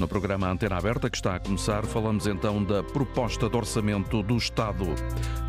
No programa Antena Aberta, que está a começar, falamos então da proposta de orçamento do Estado.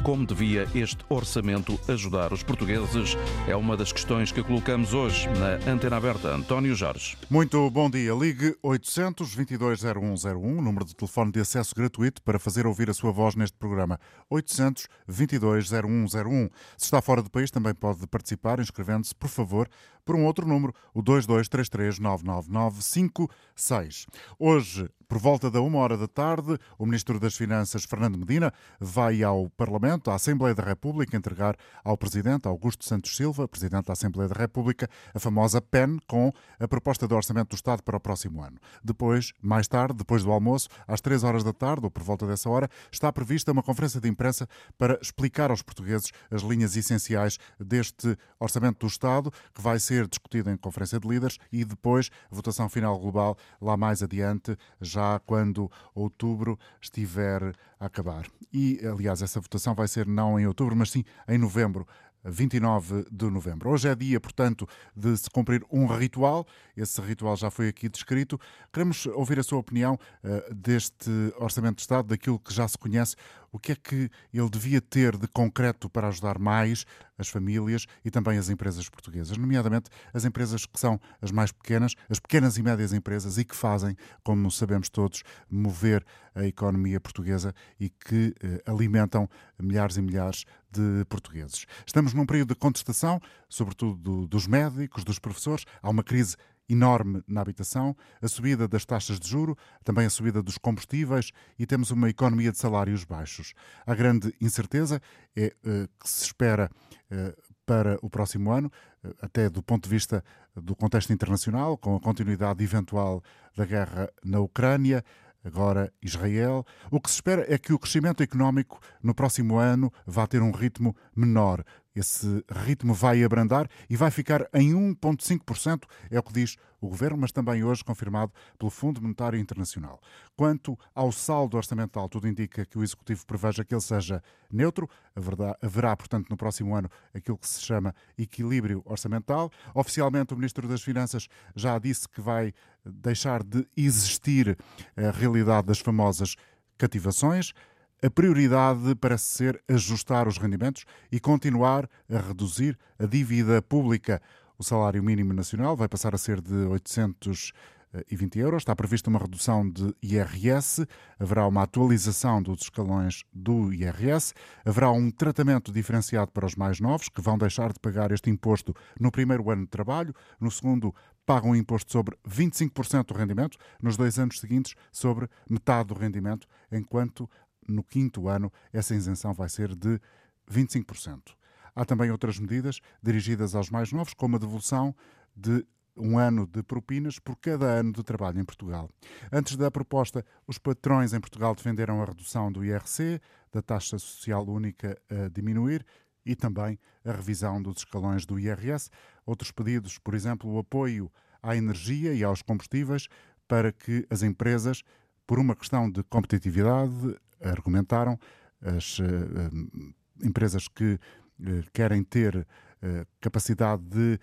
Como devia este orçamento ajudar os portugueses? É uma das questões que colocamos hoje na Antena Aberta. António Jorge. Muito bom dia. Ligue 800-220101, número de telefone de acesso gratuito para fazer ouvir a sua voz neste programa. 800-220101. Se está fora do país, também pode participar inscrevendo-se, por favor, por um outro número, o 2233 99956. Hoje, por volta da uma hora da tarde, o Ministro das Finanças, Fernando Medina, vai ao Parlamento, à Assembleia da República, entregar ao Presidente Augusto Santos Silva, Presidente da Assembleia da República, a famosa PEN com a proposta de orçamento do Estado para o próximo ano. Depois, mais tarde, depois do almoço, às três horas da tarde, ou por volta dessa hora, está prevista uma conferência de imprensa para explicar aos portugueses as linhas essenciais deste orçamento do Estado, que vai ser discutido em conferência de líderes e depois votação final global lá mais adiante, já já quando outubro estiver a acabar. E, aliás, essa votação vai ser não em outubro, mas sim em novembro. 29 de novembro. Hoje é dia, portanto, de se cumprir um ritual. Esse ritual já foi aqui descrito. Queremos ouvir a sua opinião uh, deste Orçamento de Estado, daquilo que já se conhece. O que é que ele devia ter de concreto para ajudar mais as famílias e também as empresas portuguesas, nomeadamente as empresas que são as mais pequenas, as pequenas e médias empresas e que fazem, como sabemos todos, mover a economia portuguesa e que eh, alimentam milhares e milhares de portugueses. Estamos num período de contestação, sobretudo do, dos médicos, dos professores. Há uma crise enorme na habitação, a subida das taxas de juro, também a subida dos combustíveis e temos uma economia de salários baixos. A grande incerteza é uh, que se espera uh, para o próximo ano, uh, até do ponto de vista do contexto internacional, com a continuidade eventual da guerra na Ucrânia, agora Israel. O que se espera é que o crescimento económico no próximo ano vá ter um ritmo menor, esse ritmo vai abrandar e vai ficar em 1,5%, é o que diz o Governo, mas também hoje confirmado pelo Fundo Monetário Internacional. Quanto ao saldo orçamental, tudo indica que o Executivo preveja que ele seja neutro. Haverá, portanto, no próximo ano aquilo que se chama equilíbrio orçamental. Oficialmente, o Ministro das Finanças já disse que vai deixar de existir a realidade das famosas cativações. A prioridade parece ser ajustar os rendimentos e continuar a reduzir a dívida pública. O salário mínimo nacional vai passar a ser de 820 euros. Está prevista uma redução de IRS, haverá uma atualização dos escalões do IRS, haverá um tratamento diferenciado para os mais novos, que vão deixar de pagar este imposto no primeiro ano de trabalho, no segundo pagam imposto sobre 25% do rendimento, nos dois anos seguintes sobre metade do rendimento, enquanto no quinto ano, essa isenção vai ser de 25%. Há também outras medidas dirigidas aos mais novos, como a devolução de um ano de propinas por cada ano de trabalho em Portugal. Antes da proposta, os patrões em Portugal defenderam a redução do IRC, da taxa social única a diminuir e também a revisão dos escalões do IRS. Outros pedidos, por exemplo, o apoio à energia e aos combustíveis para que as empresas, por uma questão de competitividade, argumentaram as uh, empresas que uh, querem ter capacidade de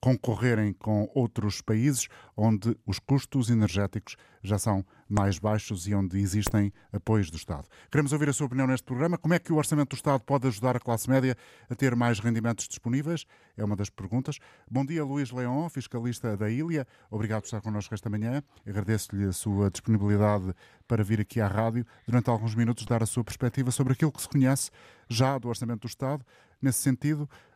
concorrerem com outros países onde os custos energéticos já são mais baixos e onde existem apoios do Estado. Queremos ouvir a sua opinião neste programa. Como é que o Orçamento do Estado pode ajudar a classe média a ter mais rendimentos disponíveis? É uma das perguntas. Bom dia, Luís Leão, fiscalista da Ilha. Obrigado por estar connosco esta manhã. Agradeço-lhe a sua disponibilidade para vir aqui à rádio durante alguns minutos dar a sua perspectiva sobre aquilo que se conhece já do Orçamento do Estado. Nesse sentido, eh, eh,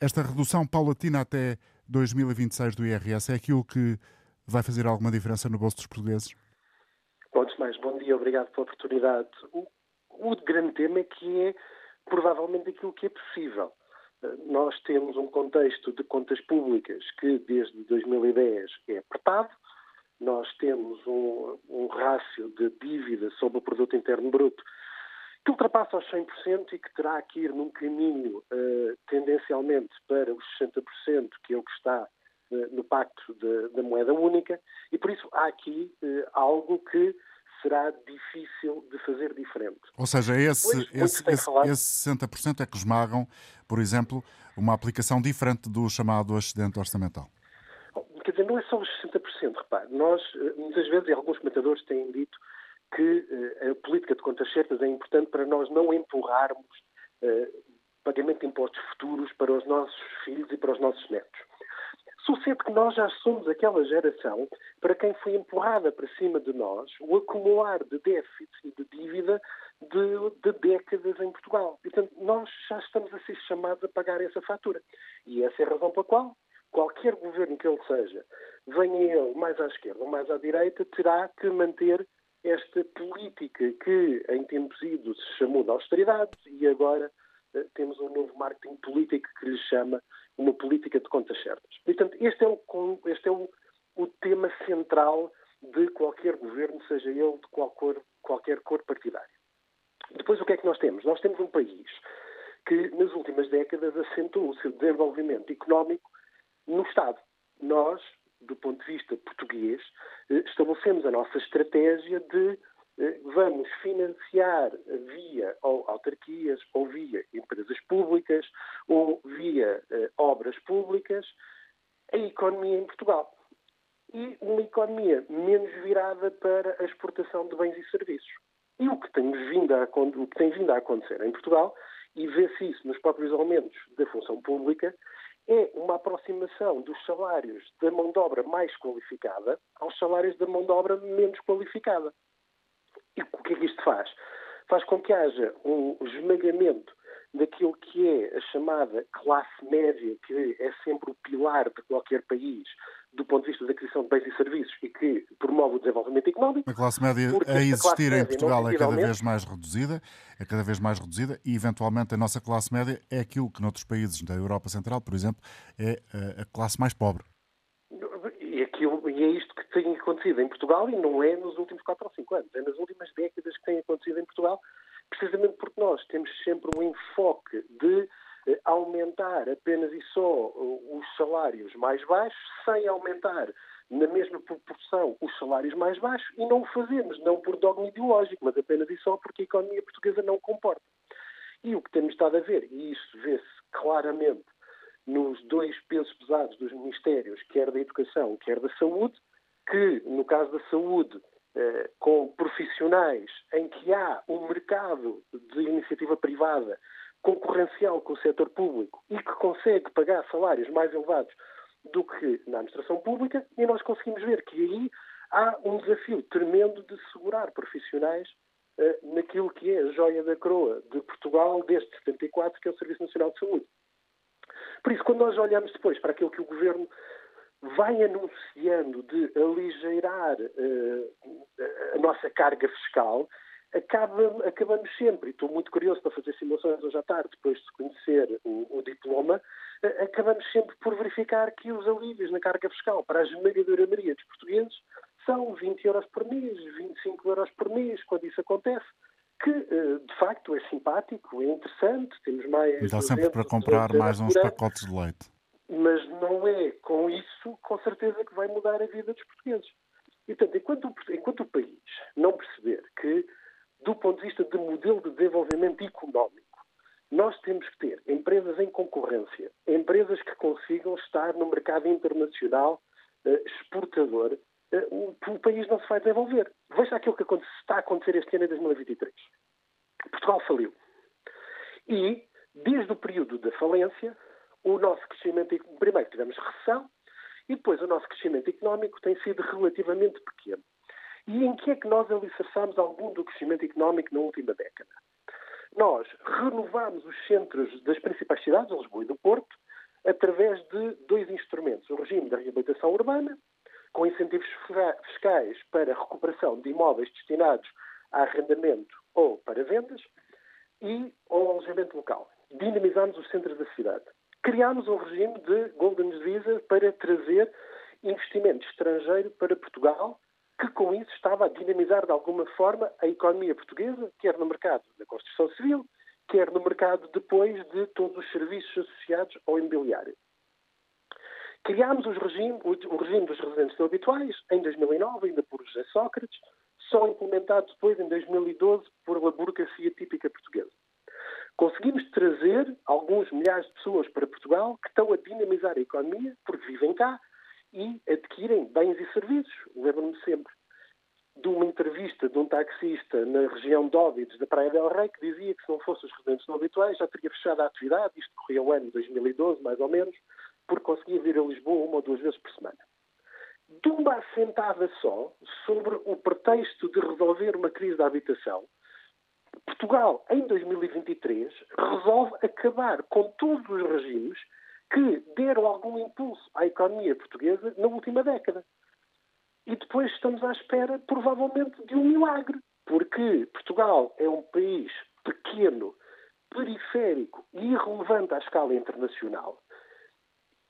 esta redução paulatina até 2026 do IRS é aquilo que vai fazer alguma diferença no bolso dos portugueses? Antes mais, bom dia, obrigado pela oportunidade. O, o grande tema é que é provavelmente aquilo que é possível. Eh, nós temos um contexto de contas públicas que desde 2010 é apertado, nós temos um, um rácio de dívida sobre o produto interno bruto que ultrapassa os 100% e que terá que ir num caminho uh, tendencialmente para os 60%, que é o que está uh, no pacto de, da moeda única, e por isso há aqui uh, algo que será difícil de fazer diferente. Ou seja, esse, pois, esse, esse, falado... esse 60% é que esmagam, por exemplo, uma aplicação diferente do chamado excedente orçamental. dizer, não é só os 60%, repare. Nós, muitas vezes, alguns comentadores têm dito que uh, a política de contas certas é importante para nós não empurrarmos uh, pagamento de impostos futuros para os nossos filhos e para os nossos netos. Sucede que nós já somos aquela geração para quem foi empurrada para cima de nós o acumular de déficit e de dívida de, de, décadas em Portugal. Portanto, nós já estamos a ser chamados a pagar essa fatura. E essa é a razão pela qual qualquer governo que ele seja, venha ele mais à esquerda ou mais à direita, terá que manter esta política que em tempos idos se chamou de austeridade e agora uh, temos um novo marketing político que lhe chama uma política de contas certas. Portanto, este é o, este é o, o tema central de qualquer governo, seja ele de qualquer, qualquer cor partidária. Depois, o que é que nós temos? Nós temos um país que, nas últimas décadas, assentou o seu desenvolvimento económico no Estado. Nós, do ponto de vista português, eh, estabelecemos a nossa estratégia de eh, vamos financiar via autarquias, ou via empresas públicas, ou via eh, obras públicas, a economia em Portugal. E uma economia menos virada para a exportação de bens e serviços. E o que vindo a, o que tem vindo a acontecer em Portugal, e vê-se isso nos próprios aumentos da função pública, é uma aproximação dos salários da mão de obra mais qualificada aos salários da mão de obra menos qualificada. E o que é que isto faz? Faz com que haja um esmagamento daquilo que é a chamada classe média, que é sempre o pilar de qualquer país, do ponto de vista da aquisição de bens e serviços e que promove o desenvolvimento económico. A classe média a existir em Portugal é cada vez mais reduzida, é cada vez mais reduzida e, eventualmente, a nossa classe média é aquilo que noutros países da Europa Central, por exemplo, é a classe mais pobre. E, aquilo, e é isto que tem acontecido em Portugal e não é nos últimos 4 ou 5 anos, é nas últimas décadas que tem acontecido em Portugal, precisamente porque nós temos sempre um enfoque de eh, aumentar apenas e só eh, os salários mais baixos, sem aumentar na mesma proporção os salários mais baixos, e não o fazemos, não por dogma ideológico, mas apenas e só porque a economia portuguesa não comporta. E o que temos estado a ver, e isso vê-se claramente nos dois pesos pesados dos ministérios, quer da educação, quer da saúde, que no caso da saúde eh, com profissionais em que há um mercado de iniciativa privada concorrencial com o setor público e que consegue pagar salários mais elevados do que na administração pública, e nós conseguimos ver que aí há um desafio tremendo de segurar profissionais uh, naquilo que é a joia da coroa de Portugal desde 74, que é o Serviço Nacional de Saúde. Por isso, quando nós olhamos depois para aquilo que o Governo vai anunciando de aligeirar uh, a nossa carga fiscal, acaba, acabamos sempre, e estou muito curioso para fazer simulações hoje à tarde, depois de conhecer o, o diploma, uh, acabamos sempre por verificar que os alívios na carga fiscal para a esmagadora maioria dos portugueses são 20 euros por mês, 25 euros por mês, quando isso acontece que uh, de facto é simpático, é interessante, temos mais. E dá sempre para comprar mais uns pacotes de leite mas não é com isso, com certeza, que vai mudar a vida dos portugueses. E, portanto, enquanto, enquanto o país não perceber que, do ponto de vista de modelo de desenvolvimento económico, nós temos que ter empresas em concorrência, empresas que consigam estar no mercado internacional uh, exportador, uh, o, o, país não se vai desenvolver. Veja aquilo que está a acontecer este ano em 2023. Portugal faliu. E, desde o período da falência, o nosso crescimento, primeiro tivemos recessão e depois o nosso crescimento económico tem sido relativamente pequeno. E em que é que nós alicerçamos algum do crescimento económico na última década? Nós renovámos os centros das principais cidades, Lisboa e do Porto, através de dois instrumentos. O regime da reabilitação urbana, com incentivos fiscais para recuperação de imóveis destinados a arrendamento ou para vendas, e o alojamento local. Dinamizamos os centros da cidade criámos um regime de Golden Visa para trazer investimento estrangeiro para Portugal, que com isso estava a dinamizar de alguma forma a economia portuguesa, quer no mercado da construção civil, quer no mercado depois de todos os serviços associados ao imobiliário. Criámos regime, o regime dos residentes habituais em 2009, ainda por José Sócrates, só implementado depois em 2012 por uma burocracia típica portuguesa. Conseguimos trazer alguns milhares de pessoas para Portugal que estão a dinamizar a economia porque vivem cá e bens e serviços. Lembro-me sempre de uma entrevista de um taxista na região de Óbidos, da Praia del Rei, que dizia que se não fossem os residentes não habituais já teria fechado a atividade, isto corria o ano de 2012, mais ou menos, porque conseguia vir a Lisboa uma ou duas vezes por semana. De uma assentada só, sobre o pretexto de resolver uma crise da habitação, Portugal, em 2023, resolve acabar com todos os regimes que deram algum impulso à economia portuguesa na última década. E depois estamos à espera, provavelmente, de um milagre, porque Portugal é um país pequeno, periférico e irrelevante à escala internacional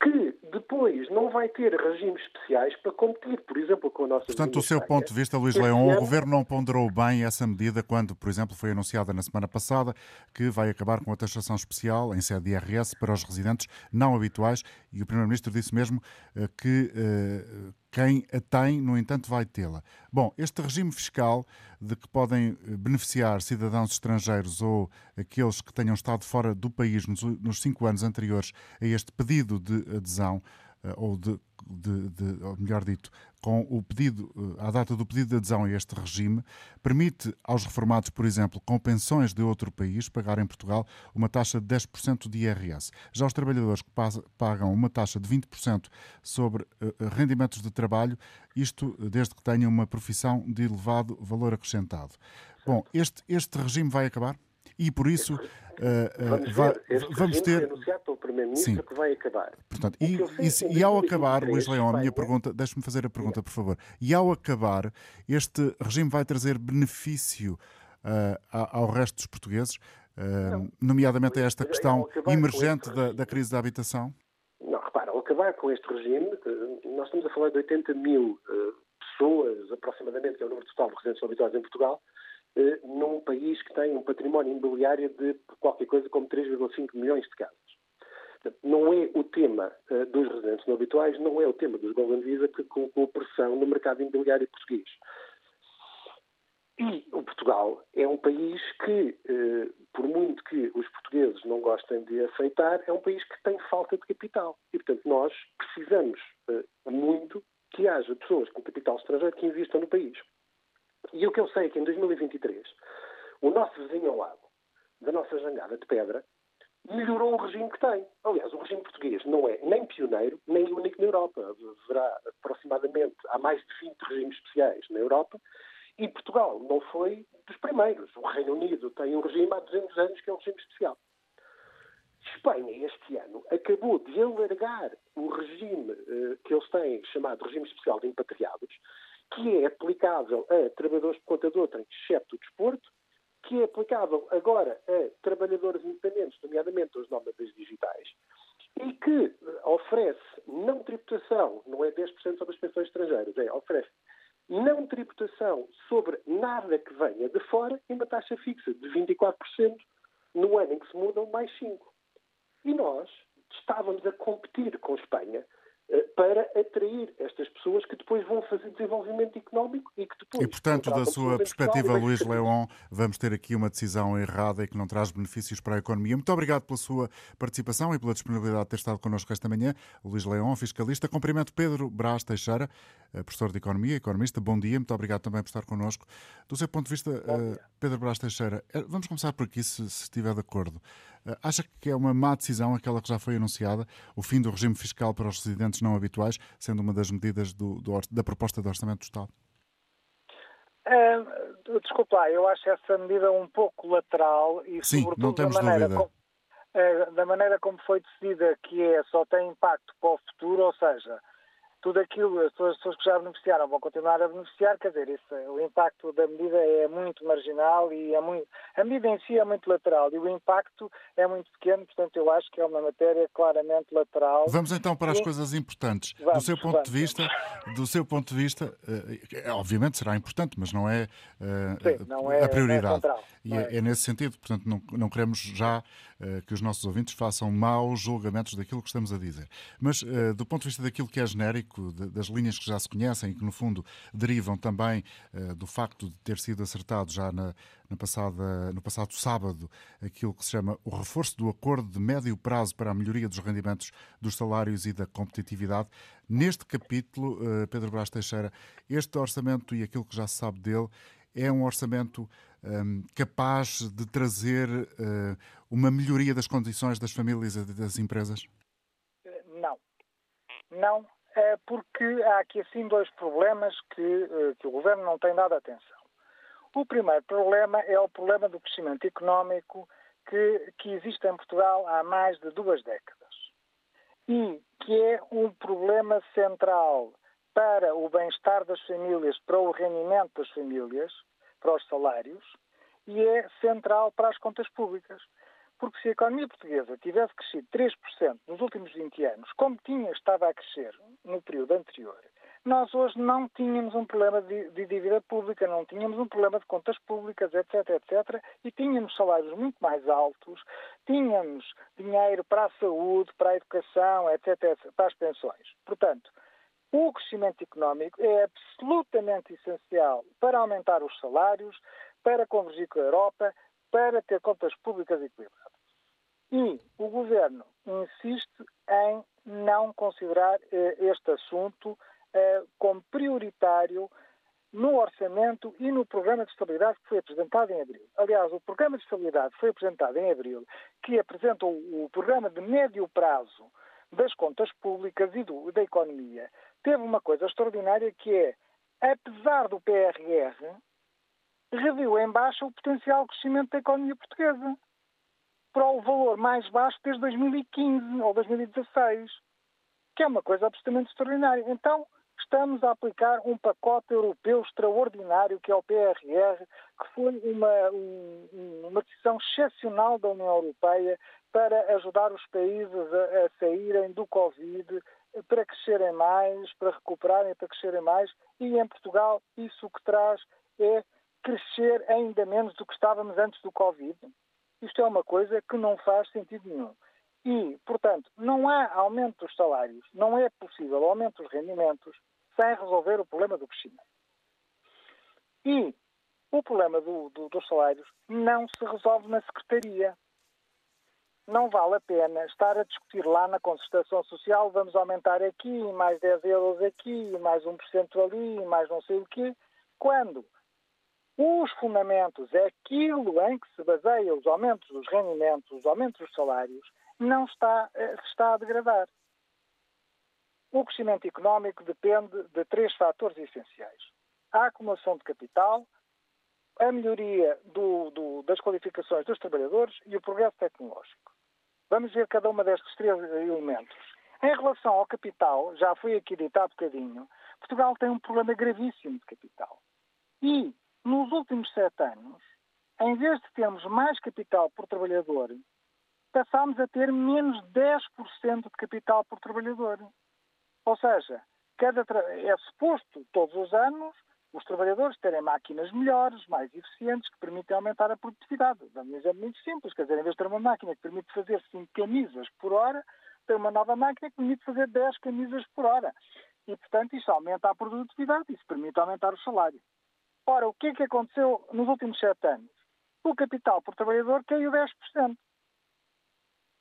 que depois não vai ter regimes especiais para competir, por exemplo, com a nossa Portanto, do seu ponto de vista, Luís Leão, o Governo não ponderou bem essa medida quando, por exemplo, foi anunciada na semana passada que vai acabar com a taxação especial em sede de IRS para os residentes não habituais. E o Primeiro-Ministro disse mesmo eh, que eh, quem a tem, no entanto, vai tê-la. Bom, este regime fiscal de que podem eh, beneficiar cidadãos estrangeiros ou aqueles que tenham estado fora do país nos cinco anos anteriores a este pedido de adesão, eh, ou de, de, de, ou melhor dito, com o pedido, eh, à data do pedido de adesão a este regime, permite aos reformados, por exemplo, com pensões de outro país, pagar em Portugal uma taxa de 10% de IRS. Já os trabalhadores que pagam uma taxa de 20% sobre eh, rendimentos de trabalho, isto desde que tenham uma profissão de elevado valor acrescentado. Bom, este, este regime vai acabar? E por isso vamos, vai, vamos ter. anunciado pelo Primeiro-Ministro que vai acabar. Portanto, e, e, e, ao acabar, Luís Leão, a minha pergunta, deixe-me fazer a pergunta, por favor. E ao acabar, este regime vai trazer benefício uh, ao resto dos portugueses, uh, nomeadamente a esta questão emergente da, da crise da habitação? Não, repara, ao acabar com este regime, nós estamos a falar de 80 mil pessoas, aproximadamente, que é o número total de residentes habituais em Portugal, eh, num país que tem um património imobiliário de qualquer coisa como 3,5 milhões de casas. Não é o tema uh, dos residentes não habituais, não é o tema dos Golden Visa que colocou pressão no mercado imobiliário português. E o Portugal é um país que, uh, por muito que os portugueses não gostem de aceitar, é um país que tem falta de capital. E, portanto, nós precisamos muito que haja pessoas com capital estrangeiro que investam no país. E o que eu sei é que em 2023 o nosso vizinho ao lado, da nossa jangada de pedra, melhorou o regime que tem. Aliás, o regime português não é nem pioneiro, nem único na Europa. Haverá aproximadamente, há mais de 20 regimes especiais na Europa, e Portugal não foi dos primeiros. O Reino Unido tem um regime há 200 anos que é um regime especial. Espanha, este ano, acabou de alargar o regime uh, que eles têm, chamado Regime Especial de Impatriados, que é aplicável a trabalhadores de conta de outra, exceto o desporto, que é aplicável agora a trabalhadores independentes, nomeadamente os nómadas digitais, e que eh, oferece não tributação, não é 10% sobre as pensões estrangeiras, é oferece não tributação sobre nada que venha de fora em uma taxa fixa de 24% no ano em que se mudam mais 5%. E nós estávamos a competir com a Espanha para atrair estas pessoas que depois vão fazer desenvolvimento económico e que depois. E, portanto, da sua perspectiva, Luís Leão, vamos ter aqui uma decisão errada e que não traz benefícios para a economia. Muito obrigado pela sua participação e pela disponibilidade de ter estado connosco esta manhã. Luís Leão, fiscalista. Cumprimento Pedro Brás Teixeira, eh, professor de Economia, economista. Bom dia, muito obrigado também por estar connosco. Do seu ponto de vista, eh, Pedro Brás Teixeira, vamos começar por aqui, se, se estiver de acordo. Acha que é uma má decisão aquela que já foi anunciada, o fim do regime fiscal para os residentes não habituais, sendo uma das medidas do, do, da proposta de Orçamento do Estado? Uh, desculpa lá, eu acho essa medida um pouco lateral e, Sim, sobretudo, não temos da maneira, como, uh, da maneira como foi decidida, que é só tem impacto para o futuro, ou seja, tudo aquilo, as pessoas que já beneficiaram vão continuar a beneficiar, quer dizer, isso, o impacto da medida é muito marginal e é muito, a medida em si é muito lateral e o impacto é muito pequeno, portanto eu acho que é uma matéria claramente lateral. Vamos então para as e... coisas importantes. Vamos, do seu ponto vamos. de vista, do seu ponto de vista, é, obviamente será importante, mas não é, Sim, não é a prioridade. É e é, é, nesse sentido, portanto, não, não queremos já que os nossos ouvintes façam maus julgamentos daquilo que estamos a dizer. Mas uh, do ponto de vista daquilo que é genérico, das linhas que já se conhecem e que, no fundo, derivam também uh, do facto de ter sido acertado já na, na passada, no passado sábado aquilo que se chama o reforço do acordo de médio prazo para a melhoria dos rendimentos dos salários e da competitividade. Neste capítulo, Pedro Brás Teixeira, este orçamento e aquilo que já se sabe dele é um orçamento um, capaz de trazer uh, uma melhoria das condições das famílias e das empresas? Não. Não, é porque há aqui assim dois problemas que, uh, que o Governo não tem dado atenção. O primeiro problema é o problema do crescimento económico que, que existe em Portugal há mais de duas décadas e que é um problema central para o bem-estar das famílias, para o rendimento das famílias, para os salários e é central para as contas públicas. Porque se a economia portuguesa tivesse crescido 3% nos últimos 20 anos, como tinha estado a crescer no período anterior, nós hoje não tínhamos um problema de, de, dívida pública, não tínhamos um problema de contas públicas, etc, etc, e tínhamos salários muito mais altos, tínhamos dinheiro para a saúde, para a educação, etc, etc para as pensões. Portanto, o crescimento económico é absolutamente essencial para aumentar os salários, para convergir com a Europa, para ter contas públicas equilibradas. E o governo insiste em não considerar eh, este assunto eh, como prioritário no orçamento e no programa de estabilidade que foi apresentado em abril. Aliás, o programa de estabilidade foi apresentado em abril, que apresenta o, o programa de médio prazo das contas públicas e do, da economia, teve uma coisa extraordinária que é, apesar do PRR, reviu em baixa o potencial crescimento da economia portuguesa para o valor mais baixo desde 2015 ou 2016, que é uma coisa absolutamente extraordinária. Então, estamos a aplicar um pacote europeu extraordinário, que é o PRR, que foi uma, uma decisão excepcional da União Europeia para ajudar os países a, a saírem do Covid, para crescerem mais, para recuperarem, para crescerem mais. E em Portugal, isso o que traz é crescer ainda menos do que estávamos antes do Covid. Isto é uma coisa que não faz sentido nenhum. E, portanto, não há aumento dos salários, não é possível aumento dos rendimentos sem resolver o problema do crescimento. E o problema do, do, dos salários não se resolve na Secretaria não vale a pena estar a discutir lá na concertação social, vamos aumentar aqui, mais 10 euros aqui, mais 1% ali, mais não sei o quê, quando os fundamentos, é aquilo em que se baseia os aumentos dos rendimentos, os aumentos dos salários, não está, eh, está a degradar. O crescimento económico depende de três fatores essenciais. A acumulação de capital, a melhoria do, do, das qualificações dos trabalhadores e o progresso tecnológico. Vamos ver cada uma destes três elementos. Em relação ao capital, já foi aqui dito há bocadinho, Portugal tem um problema gravíssimo de capital. E, nos últimos sete anos, em vez de termos mais capital por trabalhador, passámos a ter menos 10% de capital por trabalhador. Ou seja, cada é suposto, todos os anos, os trabalhadores terem máquinas melhores, mais eficientes, que permitem aumentar a produtividade. Dando um exemplo muito simples, quer dizer, em vez de ter uma máquina que permite fazer 5 camisas por hora, tem uma nova máquina que permite fazer 10 camisas por hora. E, portanto, isso aumenta a produtividade, isso permite aumentar o salário. Ora, o que é que aconteceu nos últimos 7 anos? O capital por trabalhador caiu 10%,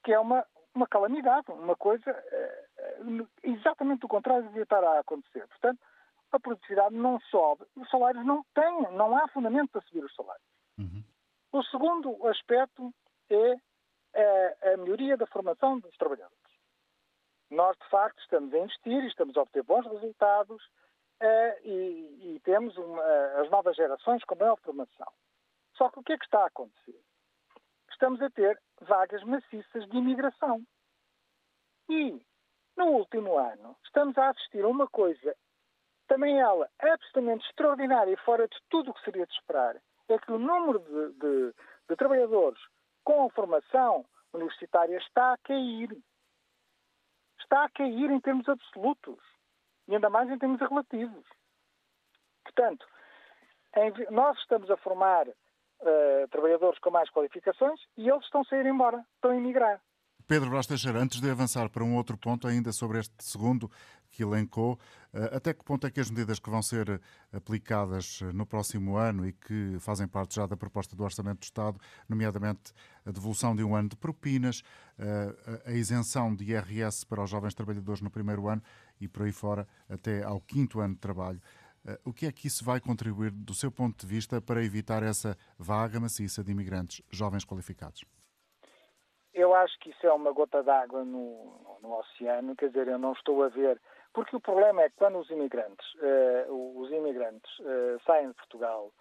que é uma, uma calamidade, uma coisa uh, exatamente o contrário devia estar a acontecer. Portanto, a produtividade não sobe, os salários não têm, não há fundamento para subir os salários. Uhum. O segundo aspecto é a, a, melhoria da formação dos trabalhadores. Nós, de facto, estamos a investir e estamos a obter bons resultados uh, e, e, temos uma, as novas gerações com maior formação. Só que o que é que está a acontecer? Estamos a ter vagas maciças de imigração. E, no último ano, estamos a assistir a uma coisa também ela, absolutamente extraordinária e fora de tudo o que seria de esperar, é que o número de, de, de trabalhadores com formação universitária está a cair. Está a cair em termos absolutos. E ainda mais em termos relativos. Portanto, em, nós estamos a formar uh, trabalhadores com mais qualificações e eles estão a sair embora, estão a emigrar. Pedro Brás Teixeira, antes de avançar para um outro ponto ainda sobre este segundo, que elencou. Até que ponto é que as medidas que vão ser aplicadas no próximo ano e que fazem parte já da proposta do Orçamento do Estado, nomeadamente a devolução de um ano de propinas, a isenção de IRS para os jovens trabalhadores no primeiro ano e por aí fora até ao quinto ano de trabalho, o que é que isso vai contribuir, do seu ponto de vista, para evitar essa vaga maciça de imigrantes jovens qualificados? Eu acho que isso é uma gota d'água no, no, oceano, quer dizer, eu não estou a ver. Porque o problema é que quando os imigrantes, uh, os imigrantes uh, saem de Portugal,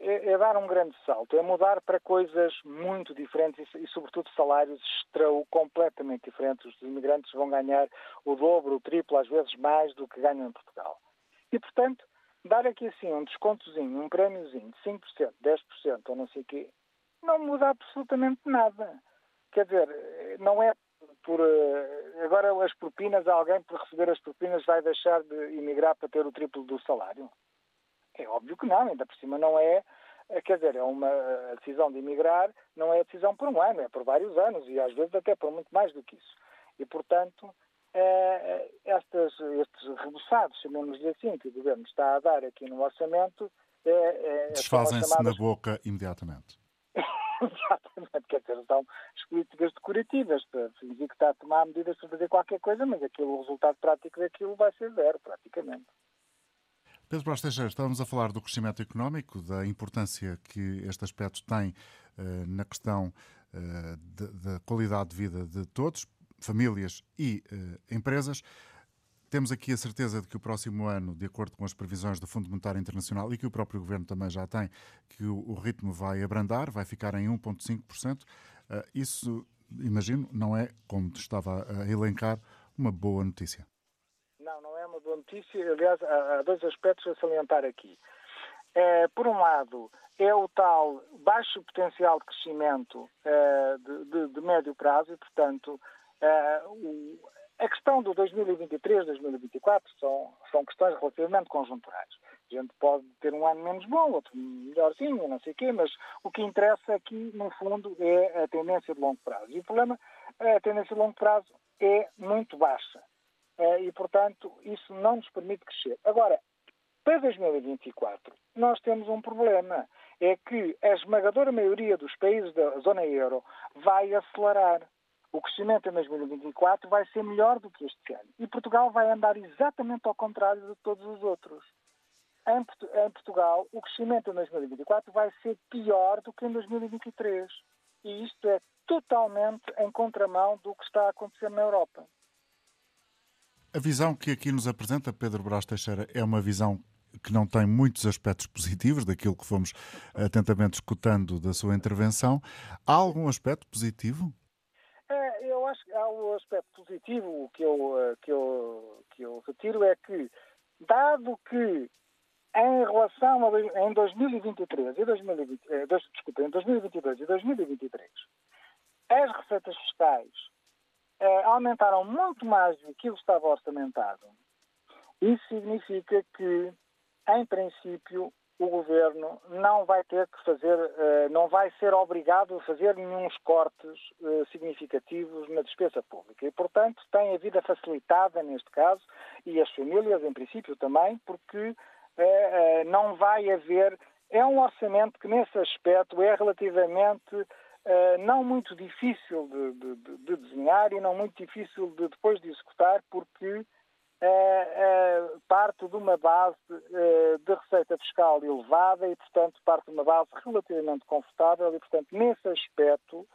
é, é, dar um grande salto, é mudar para coisas muito diferentes e, e, sobretudo, salários extrau completamente diferentes. Os imigrantes vão ganhar o dobro, o triplo, às vezes mais do que ganham em Portugal. E, portanto, dar aqui assim um descontozinho, um prémiozinho de 5%, 10% ou não sei o quê, não muda absolutamente nada. Quer dizer, não é por. Eh, agora as propinas, alguém por receber as propinas vai deixar de emigrar para ter o triplo do salário? É óbvio que não, ainda por cima não é. Eh, quer dizer, é uma decisão de emigrar, não é decisão por um ano, é por vários anos e às vezes até por muito mais do que isso. E, portanto, é, estas, estes rebuçados, chamemos-lhe assim, que o Governo está a dar aqui no orçamento. É, é, Desfazem-se chamadas... na boca imediatamente. Exatamente, quer dizer, são as políticas decorativas para fingir que está a tomar medidas para fazer qualquer coisa, mas aquilo, o resultado prático daquilo vai ser zero, praticamente. Pedro Brás Teixeira, estávamos a falar do crescimento económico, da importância que este aspecto tem uh, na questão uh, da qualidade de vida de todos, famílias e uh, empresas. Temos aqui a certeza de que o próximo ano, de acordo com as previsões do Fundo Monetário Internacional e que o próprio Governo também já tem, que o, ritmo vai abrandar, vai ficar em 1,5%. Uh, eh, isso, imagino, não é, como estava a elencar, uma boa notícia. Não, não é uma boa notícia. Aliás, há, há dois aspectos a salientar aqui. É, por um lado, é o tal baixo potencial de crescimento é, de, de, de, médio prazo e, portanto, é, o, a questão do 2023, 2024 são, são questões relativamente conjunturais. A gente pode ter um ano menos bom, outro melhorzinho, não sei o quê, mas o que interessa aqui, no fundo, é a tendência de longo prazo. E o problema, a tendência de longo prazo é muito baixa. Eh, e, portanto, isso não nos permite crescer. Agora, para 2024, nós temos um problema. É que a esmagadora maioria dos países da zona euro vai acelerar o crescimento em 2024 vai ser melhor do que este ano. E Portugal vai andar exatamente ao contrário de todos os outros. Em, em Portugal, o crescimento em 2024 vai ser pior do que em 2023. E isto é totalmente em contramão do que está a acontecer na Europa. A visão que aqui nos apresenta Pedro Brás Teixeira é uma visão que não tem muitos aspectos positivos daquilo que fomos atentamente escutando da sua intervenção. Há algum aspecto positivo? Acho que há um aspecto positivo que eu, eh, que eu, que eu retiro é que, dado que em relação a, em 2023 e 2020, eh, desculpa, em 2022 e 2023, as receitas fiscais eh, aumentaram muito mais do que estava orçamentado. Isso significa que, em princípio, o governo não vai ter que fazer, eh, não vai ser obrigado a fazer nenhum cortes eh, significativos na despesa pública. E, portanto, tem a vida facilitada neste caso, e as famílias, em princípio, também, porque eh, não vai haver. É um orçamento que, nesse aspecto, é relativamente não muito difícil de, de, de desenhar e não muito difícil de depois de executar, porque parte de uma base eh, de receita fiscal elevada e, portanto, parte de uma base relativamente confortável e, portanto, nesse aspecto,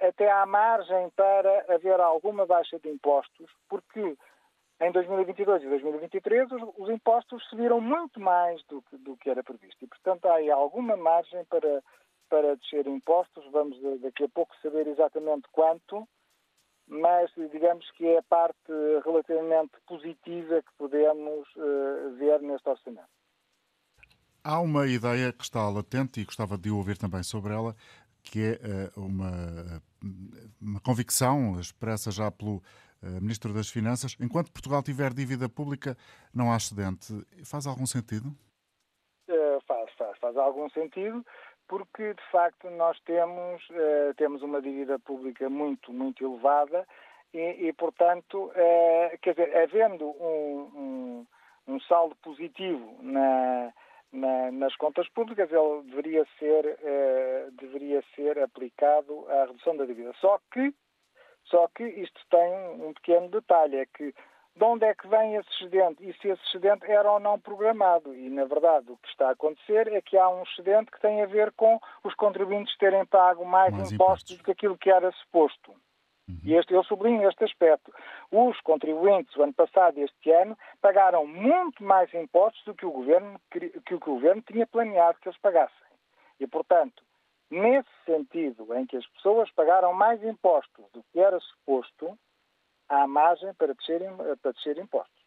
até há margem para haver alguma baixa de impostos, porque em 2022 e 2023 os, impostos subiram muito mais do que, do que era previsto e, portanto, há aí alguma margem para, para descer impostos. Vamos daqui a pouco saber exatamente quanto mas digamos que é a parte relativamente positiva que podemos uh, ver neste orçamento. Há uma ideia que está latente e gostava de ouvir também sobre ela, que é uh, uma, uma, convicção expressa já pelo uh, Ministro das Finanças. Enquanto Portugal tiver dívida pública, não há excedente. Faz algum sentido? faz, faz, faz algum sentido porque de facto nós temos, uh, temos uma dívida pública muito, muito elevada e, e portanto, é, quer dizer, havendo um, um, um saldo positivo na, na, nas contas públicas, ele deveria ser, é, deveria ser aplicado à redução da dívida. Só que, só que isto tem um pequeno detalhe, é que de onde é que vem esse excedente e se esse excedente era ou não programado. E, na verdade, o que está a acontecer é que há um excedente que tem a ver com os contribuintes terem pago mais, mais impostos, do que aquilo que era suposto. Uhum. E este, eu sublinho este aspecto. Os contribuintes, o ano passado e este ano, pagaram muito mais impostos do que o governo, que o, governo tinha planeado que eles pagassem. E, portanto, nesse sentido em que as pessoas pagaram mais impostos do que era suposto, há margem para descer, para descer impostos.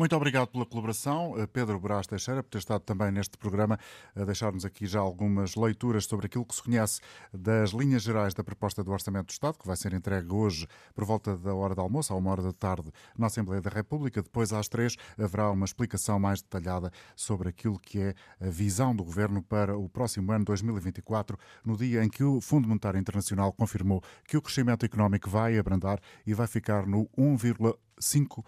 Muito obrigado pela colaboração, eh, Pedro Brás Teixeira, por ter estado também neste programa a deixar-nos aqui já algumas leituras sobre aquilo que se conhece das linhas gerais da proposta do Orçamento do Estado, que vai ser entregue hoje por volta da hora do almoço, a uma hora da tarde, na Assembleia da República. Depois, às três, haverá uma explicação mais detalhada sobre aquilo que é a visão do Governo para o próximo ano 2024, no dia em que o Fundo Monetário Internacional confirmou que o crescimento económico vai abrandar e vai ficar no 1,5%.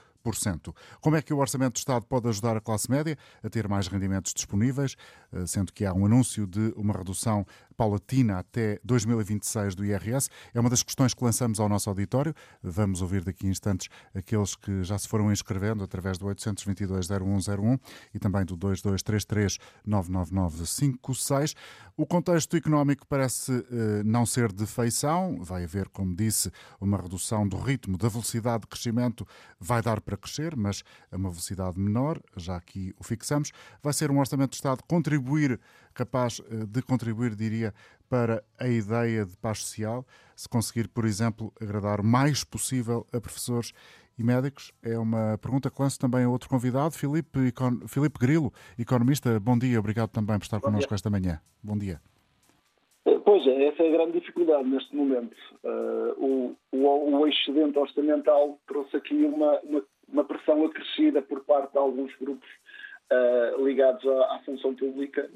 Como é que o Orçamento do Estado pode ajudar a classe média a ter mais rendimentos disponíveis, eh, sendo que há um anúncio de uma redução paulatina até 2026 do IRS? É uma das questões que lançamos ao nosso auditório. Vamos ouvir daqui a instantes aqueles que já se foram inscrevendo através do 822-0101 e também do 2233-99956. O contexto económico parece eh, não ser de feição. Vai haver, como disse, uma redução do ritmo, da velocidade de crescimento. Vai dar para crescer, mas a uma velocidade menor, já aqui o fixamos. Vai ser um orçamento de Estado contribuir, capaz eh, de contribuir, diria, para a ideia de paz social, se conseguir, por exemplo, agradar o mais possível a professores e médicos? É uma pergunta que lanço também a outro convidado, Filipe, Econ... Filipe Grilo, economista. Bom dia, obrigado também por estar Bom connosco dia. esta manhã. Bom dia. Eh, pois é, essa é a grande dificuldade neste momento. Uh, o, o, o, excedente orçamental trouxe aqui uma, uma uma pressão acrescida por parte de alguns grupos uh, ligados à, à, função pública,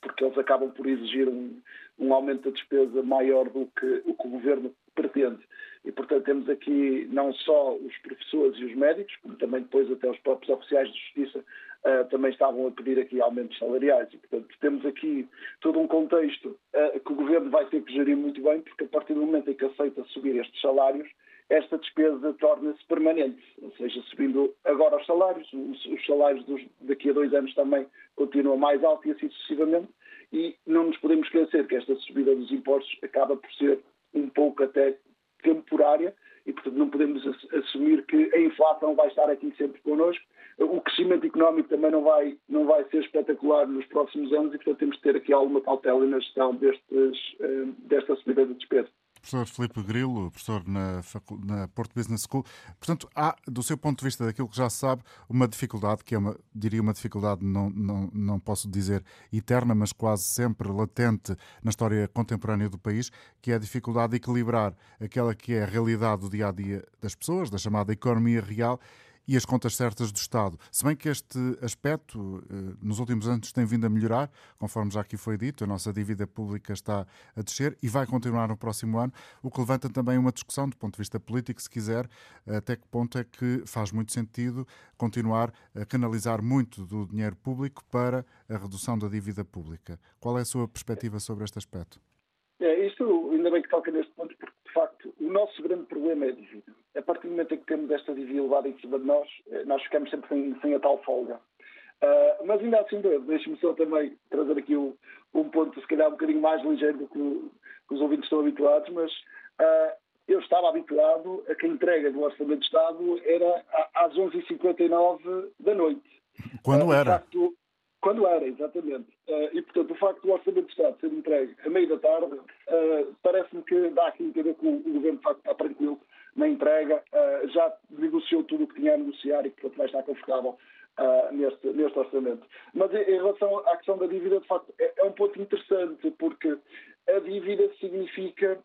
porque eles acabam por exigir um, um aumento da despesa maior do que o que o governo pretende. E, portanto, temos aqui não só os professores e os médicos, como também depois até os próprios oficiais de justiça uh, também estavam a pedir aqui aumentos salariais. E, portanto, temos aqui todo um contexto uh, que o governo vai ter que gerir muito bem, porque a partir do momento em que aceita subir estes salários, esta despesa torna-se permanente, ou seja, subindo agora os salários, os, os salários dos, daqui a dois anos também continuam mais altos e assim sucessivamente, e não nos podemos esquecer que esta subida dos impostos acaba por ser um pouco até temporária e, portanto, não podemos assumir que a inflação vai estar aqui sempre connosco. O crescimento económico também não vai, não vai ser espetacular nos próximos anos e, portanto, temos de ter aqui alguma cautela na gestão destes, eh, desta subida de despesa professor Filipe Grilo, professor na, na Porto Business School. Portanto, há, do seu ponto de vista, daquilo que já se sabe, uma dificuldade, que é uma, diria uma dificuldade, não, não, não posso dizer eterna, mas quase sempre latente na história contemporânea do país, que é a dificuldade de equilibrar aquela que é a realidade do dia a dia das pessoas, da chamada economia real, e as contas certas do Estado. Se bem que este aspecto eh, nos últimos anos tem vindo a melhorar, conforme já aqui foi dito, a nossa dívida pública está a descer e vai continuar no próximo ano, o que levanta também uma discussão do ponto de vista político, se quiser, até que ponto é que faz muito sentido continuar a canalizar muito do dinheiro público para a redução da dívida pública. Qual é a sua perspectiva sobre este aspecto? É, isto ainda bem que toca neste ponto, de facto o nosso grande problema é a dívida a partir do momento em que temos esta dívida elevada em cima de nós, eh, nós ficamos sempre sem, sem a tal folga. Uh, mas ainda assim, deixe-me só também trazer aqui um, um, ponto, se calhar um bocadinho mais ligeiro do que, que os ouvintes estão habituados, mas uh, eu estava habituado a que a entrega do Orçamento de Estado era às 11h59 da noite. Quando uh, era? Facto, quando era, exatamente. e, portanto, o facto do Orçamento de Estado ser entregue a meio da tarde, parece-me que dá aqui a entender que o, Governo, de facto, está tranquilo na entrega, uh, já negociou tudo o que tinha a negociar e, portanto, vai estar confortável uh, neste, neste orçamento. Mas em relação à questão da dívida, de facto, é, é um ponto interessante, porque a dívida significa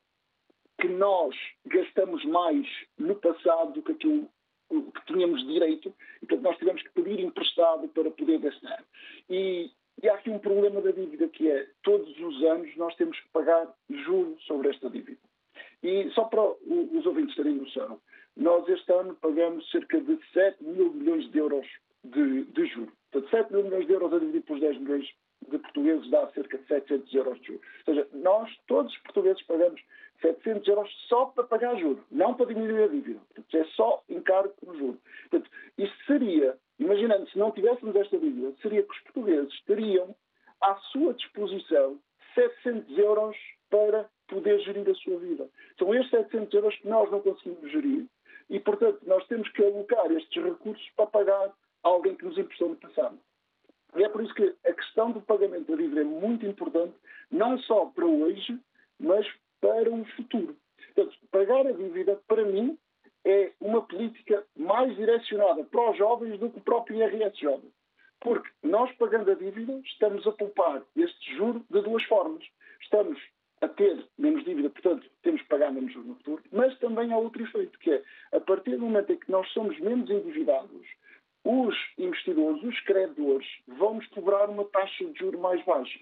que nós gastamos mais no passado do que aquilo que tínhamos direito, e portanto nós tivemos que pedir emprestado para poder gastar. E, e há aqui um problema da dívida que é, todos os anos nós temos que pagar juros sobre esta dívida. E só para os ouvintes terem noção, nós este ano pagamos cerca de 7 mil milhões de euros de, de juros. Portanto, 7 mil milhões de euros a dividir pelos 10 milhões de portugueses dá cerca de 700 euros de juros. Ou seja, nós, todos os portugueses, pagamos 700 euros só para pagar juros, não para diminuir a dívida. Portanto, é só encargo no juro. Portanto, isto seria, imaginando, se não tivéssemos esta dívida, seria que os portugueses teriam à sua disposição 700 euros para poder gerir a sua vida. São estes 700 euros que nós não conseguimos gerir e, portanto, nós temos que alocar estes recursos para pagar alguém que nos emprestou no passado. E é por isso que a questão do pagamento da dívida é muito importante, não só para hoje, mas para o futuro. Portanto, pagar a dívida, para mim, é uma política mais direcionada para os jovens do que o próprio IRS jovem. Porque nós, pagando a dívida, estamos a poupar este juro de duas formas. Estamos a ter menos dívida, portanto, temos que pagar menos juros no futuro, mas também há outro efeito, que é, a partir do momento em que nós somos menos endividados, os investidores, os credores, vão-nos cobrar uma taxa de juros mais baixa.